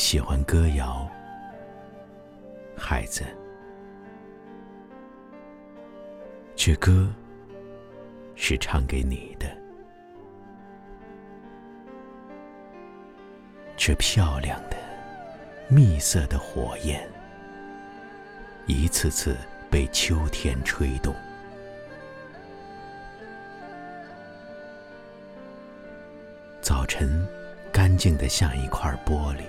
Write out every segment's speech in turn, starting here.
喜欢歌谣，孩子。这歌是唱给你的。这漂亮的、蜜色的火焰，一次次被秋天吹动。早晨，干净的像一块玻璃，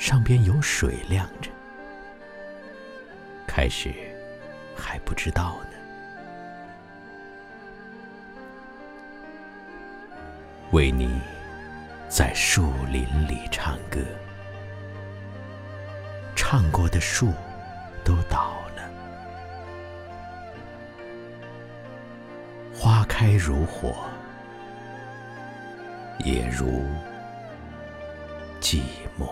上边有水亮着。开始还不知道呢。为你在树林里唱歌，唱过的树都倒了，花开如火。也如寂寞。